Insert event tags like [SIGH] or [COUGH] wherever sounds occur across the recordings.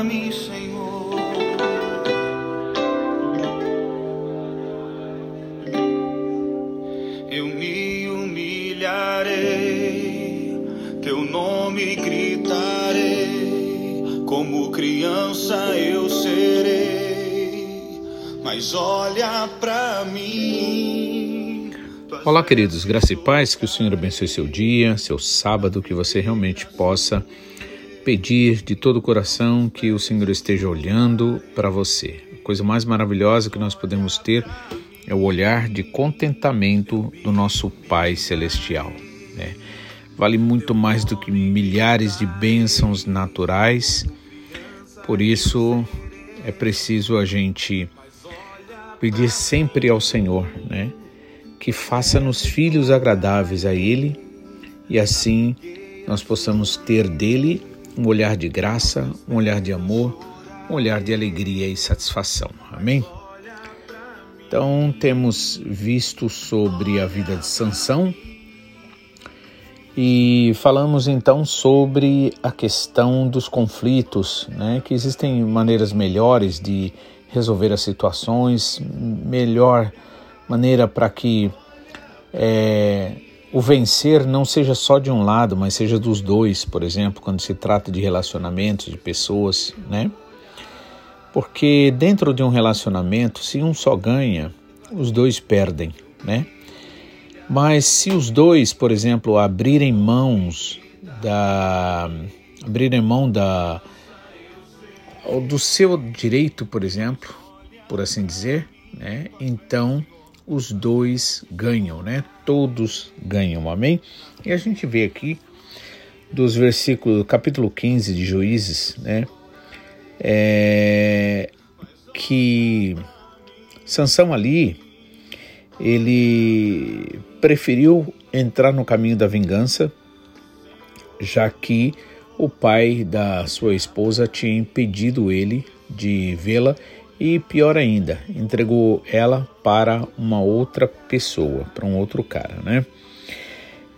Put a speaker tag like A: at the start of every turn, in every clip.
A: para mim, Senhor. Eu me humilharei, teu nome gritarei, como criança eu serei, mas olha para mim.
B: Olá, queridos, graça e paz, que o Senhor abençoe seu dia, seu sábado, que você realmente possa pedir de todo o coração que o Senhor esteja olhando para você. A coisa mais maravilhosa que nós podemos ter é o olhar de contentamento do nosso Pai Celestial. Né? Vale muito mais do que milhares de bênçãos naturais, por isso é preciso a gente pedir sempre ao Senhor, né? que faça-nos filhos agradáveis a Ele e assim nós possamos ter dele um olhar de graça, um olhar de amor, um olhar de alegria e satisfação. Amém? Então, temos visto sobre a vida de Sansão e falamos então sobre a questão dos conflitos, né? que existem maneiras melhores de resolver as situações, melhor maneira para que é, o vencer não seja só de um lado, mas seja dos dois, por exemplo, quando se trata de relacionamentos, de pessoas, né? Porque dentro de um relacionamento, se um só ganha, os dois perdem, né? Mas se os dois, por exemplo, abrirem mãos da abrirem mão da do seu direito, por exemplo, por assim dizer, né? Então os dois ganham, né? Todos ganham, amém? E a gente vê aqui dos versículos, capítulo 15 de Juízes, né? É, que Sansão ali, ele preferiu entrar no caminho da vingança, já que o pai da sua esposa tinha impedido ele de vê-la e pior ainda, entregou ela para uma outra pessoa, para um outro cara, né?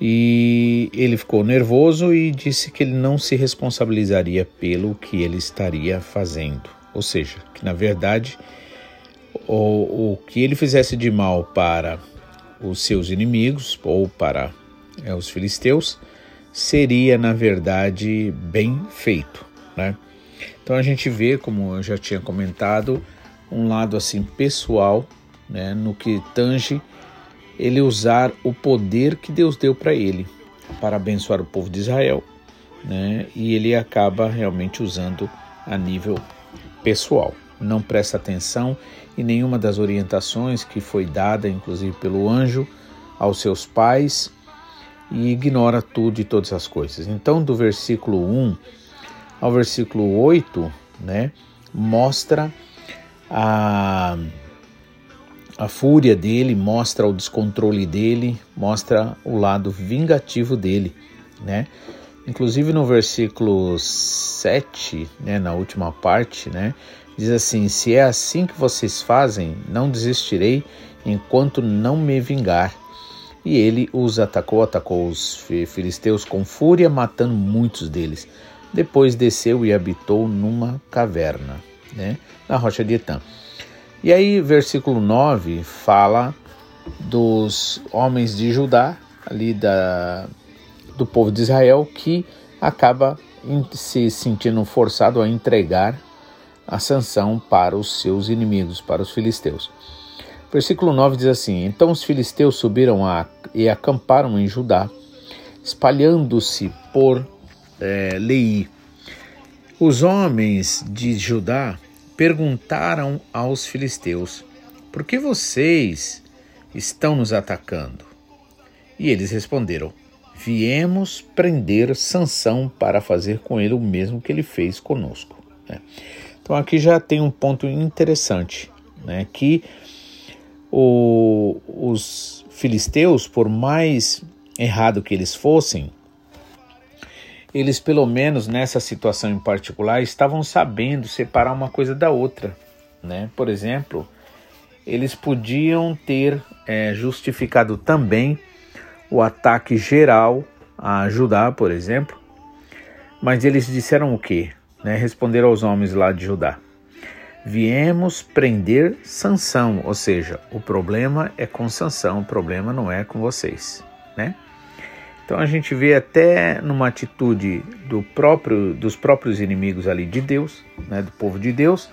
B: E ele ficou nervoso e disse que ele não se responsabilizaria pelo que ele estaria fazendo. Ou seja, que na verdade o, o que ele fizesse de mal para os seus inimigos ou para é, os filisteus seria na verdade bem feito, né? Então a gente vê, como eu já tinha comentado, um lado assim pessoal, né, no que tange ele usar o poder que Deus deu para ele para abençoar o povo de Israel, né? E ele acaba realmente usando a nível pessoal. Não presta atenção em nenhuma das orientações que foi dada, inclusive pelo anjo, aos seus pais e ignora tudo e todas as coisas. Então, do versículo 1 ao versículo 8, né, mostra a, a fúria dele, mostra o descontrole dele, mostra o lado vingativo dele, né? Inclusive no versículo 7, né, na última parte, né, diz assim: Se é assim que vocês fazem, não desistirei enquanto não me vingar. E ele os atacou, atacou os filisteus com fúria, matando muitos deles. Depois desceu e habitou numa caverna, né, na rocha de Etã. E aí, versículo 9 fala dos homens de Judá, ali da, do povo de Israel, que acaba se sentindo forçado a entregar a sanção para os seus inimigos, para os filisteus. Versículo 9 diz assim: Então os filisteus subiram a, e acamparam em Judá, espalhando-se por é, Lei. Os homens de Judá perguntaram aos filisteus: Por que vocês estão nos atacando? E eles responderam: Viemos prender Sansão para fazer com ele o mesmo que ele fez conosco. Né? Então aqui já tem um ponto interessante, né? que o, os filisteus, por mais errado que eles fossem, eles, pelo menos nessa situação em particular, estavam sabendo separar uma coisa da outra. Né? Por exemplo, eles podiam ter é, justificado também o ataque geral a Judá, por exemplo, mas eles disseram o quê? né, responderam aos homens lá de Judá: Viemos prender Sansão, ou seja, o problema é com Sansão, o problema não é com vocês, né? Então a gente vê até numa atitude do próprio, dos próprios inimigos ali de Deus, né, do povo de Deus,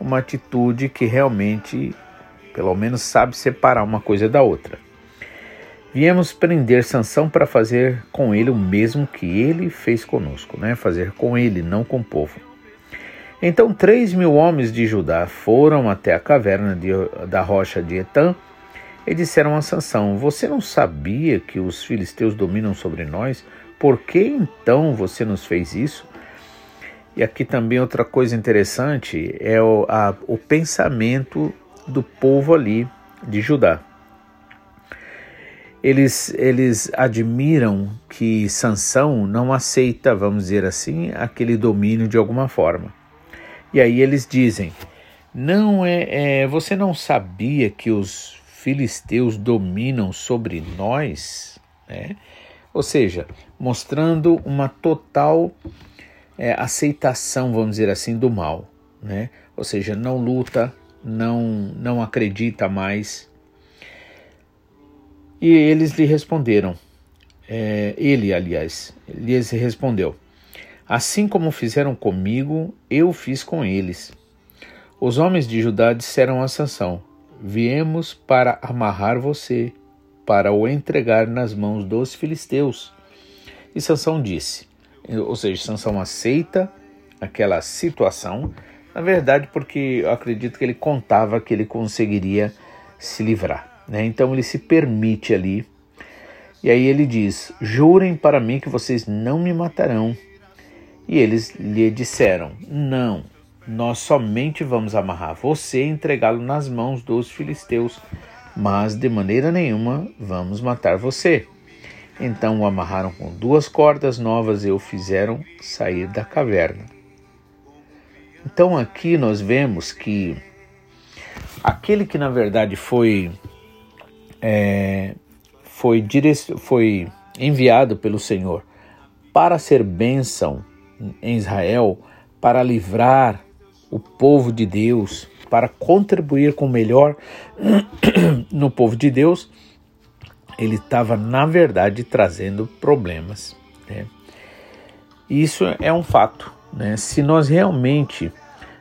B: uma atitude que realmente, pelo menos, sabe separar uma coisa da outra. Viemos prender Sansão para fazer com ele o mesmo que ele fez conosco, né? Fazer com ele, não com o povo. Então três mil homens de Judá foram até a caverna de, da rocha de Etã e disseram a Sansão: Você não sabia que os filisteus dominam sobre nós? Por que então você nos fez isso? E aqui também outra coisa interessante é o, a, o pensamento do povo ali de Judá. Eles, eles admiram que Sansão não aceita, vamos dizer assim, aquele domínio de alguma forma. E aí eles dizem: não é, é, você não sabia que os filisteus dominam sobre nós, né? Ou seja, mostrando uma total é, aceitação, vamos dizer assim, do mal, né? Ou seja, não luta, não não acredita mais. E eles lhe responderam, é, ele, aliás, lhes respondeu: Assim como fizeram comigo, eu fiz com eles. Os homens de Judá disseram a Sansão: Viemos para amarrar você, para o entregar nas mãos dos filisteus. E Sansão disse: ou seja, Sansão aceita aquela situação, na verdade, porque eu acredito que ele contava que ele conseguiria se livrar. Né? Então ele se permite ali. E aí ele diz: Jurem para mim que vocês não me matarão. E eles lhe disseram: Não, nós somente vamos amarrar você e entregá-lo nas mãos dos filisteus, mas de maneira nenhuma vamos matar você. Então o amarraram com duas cordas novas e o fizeram sair da caverna. Então aqui nós vemos que aquele que na verdade foi é, foi, foi enviado pelo Senhor para ser bênção em Israel para livrar o povo de Deus, para contribuir com o melhor [CLEARS THROAT] no povo de Deus, ele estava, na verdade, trazendo problemas. Né? Isso é um fato. Né? Se nós realmente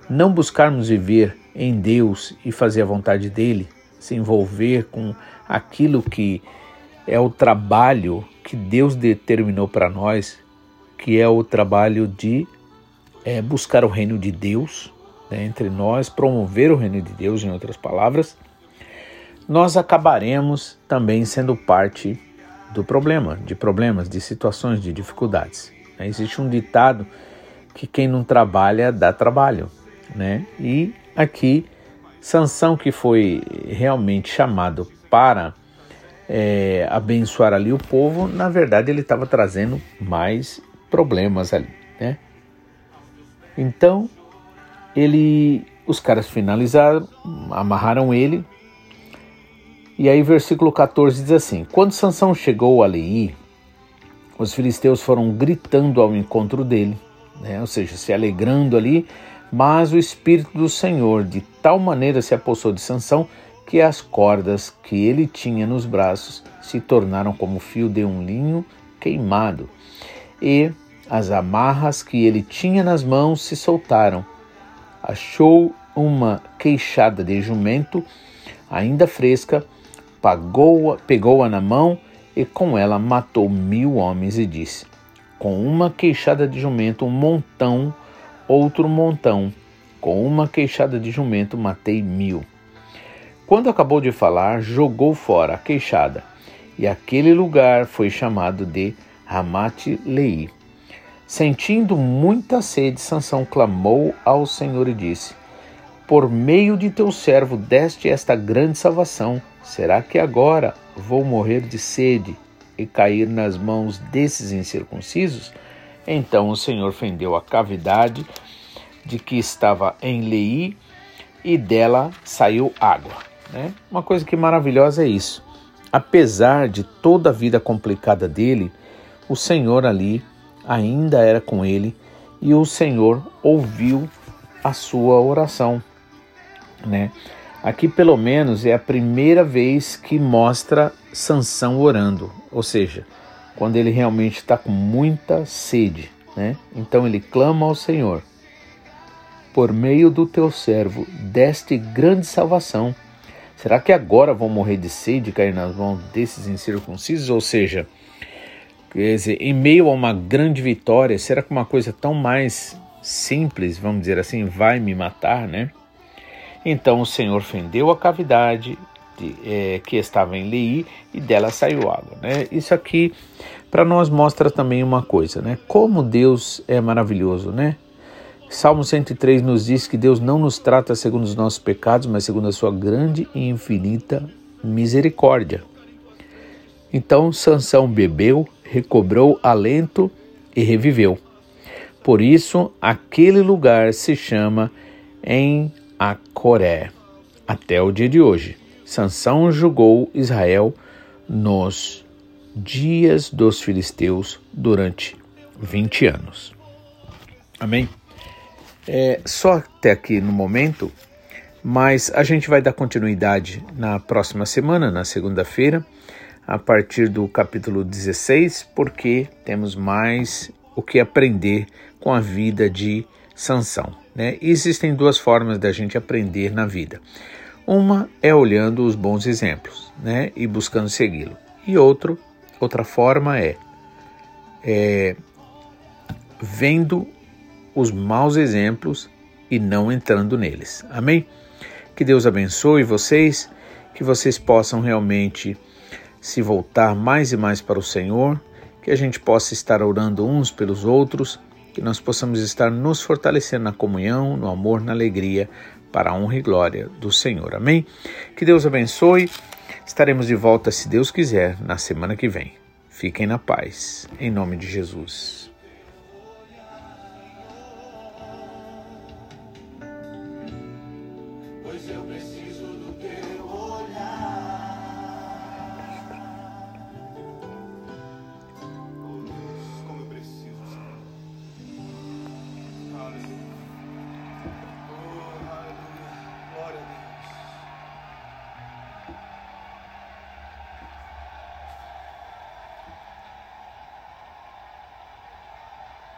B: não buscarmos viver em Deus e fazer a vontade dele, se envolver com aquilo que é o trabalho que Deus determinou para nós, que é o trabalho de é, buscar o reino de Deus né, entre nós, promover o reino de Deus, em outras palavras, nós acabaremos também sendo parte do problema, de problemas, de situações, de dificuldades. Né? Existe um ditado que quem não trabalha dá trabalho, né? E aqui Sansão que foi realmente chamado para é, abençoar ali o povo, na verdade ele estava trazendo mais problemas ali, né? Então, ele, os caras finalizaram, amarraram ele. E aí versículo 14 diz assim: Quando Sansão chegou a Leí, os filisteus foram gritando ao encontro dele, né? ou seja, se alegrando ali, mas o espírito do Senhor de tal maneira se apossou de Sansão que as cordas que ele tinha nos braços se tornaram como fio de um linho queimado, e as amarras que ele tinha nas mãos se soltaram. Achou uma queixada de jumento, ainda fresca, pegou-a na mão e com ela matou mil homens e disse: Com uma queixada de jumento, um montão, outro montão. Com uma queixada de jumento, matei mil. Quando acabou de falar, jogou fora a queixada, e aquele lugar foi chamado de Ramate Lei. Sentindo muita sede, Sansão clamou ao Senhor e disse: Por meio de teu servo deste esta grande salvação. Será que agora vou morrer de sede e cair nas mãos desses incircuncisos? Então o Senhor fendeu a cavidade de que estava em Lei e dela saiu água. Né? Uma coisa que maravilhosa é isso. Apesar de toda a vida complicada dele, o Senhor ali ainda era com ele e o Senhor ouviu a sua oração, né? Aqui pelo menos é a primeira vez que mostra Sansão orando, ou seja, quando ele realmente está com muita sede, né? Então ele clama ao Senhor: Por meio do teu servo deste grande salvação. Será que agora vão morrer de sede e cair nas mãos desses incircuncisos? Ou seja, Quer dizer, em meio a uma grande vitória, será que uma coisa tão mais simples, vamos dizer assim, vai me matar, né? Então o Senhor fendeu a cavidade de, é, que estava em Lei e dela saiu água, né? Isso aqui para nós mostra também uma coisa, né? Como Deus é maravilhoso, né? Salmo 103 nos diz que Deus não nos trata segundo os nossos pecados, mas segundo a sua grande e infinita misericórdia. Então Sansão bebeu, recobrou alento e reviveu. Por isso, aquele lugar se chama em Acoré, até o dia de hoje. Sansão julgou Israel nos dias dos filisteus durante 20 anos. Amém? É, só até aqui no momento, mas a gente vai dar continuidade na próxima semana, na segunda-feira a partir do capítulo 16, porque temos mais o que aprender com a vida de Sansão. Né? existem duas formas da gente aprender na vida. Uma é olhando os bons exemplos né? e buscando segui-lo. E outro, outra forma é, é vendo os maus exemplos e não entrando neles. Amém? Que Deus abençoe vocês, que vocês possam realmente se voltar mais e mais para o Senhor, que a gente possa estar orando uns pelos outros, que nós possamos estar nos fortalecendo na comunhão, no amor, na alegria, para a honra e glória do Senhor. Amém? Que Deus abençoe. Estaremos de volta, se Deus quiser, na semana que vem. Fiquem na paz, em nome de Jesus.
A: Pois eu preciso do teu.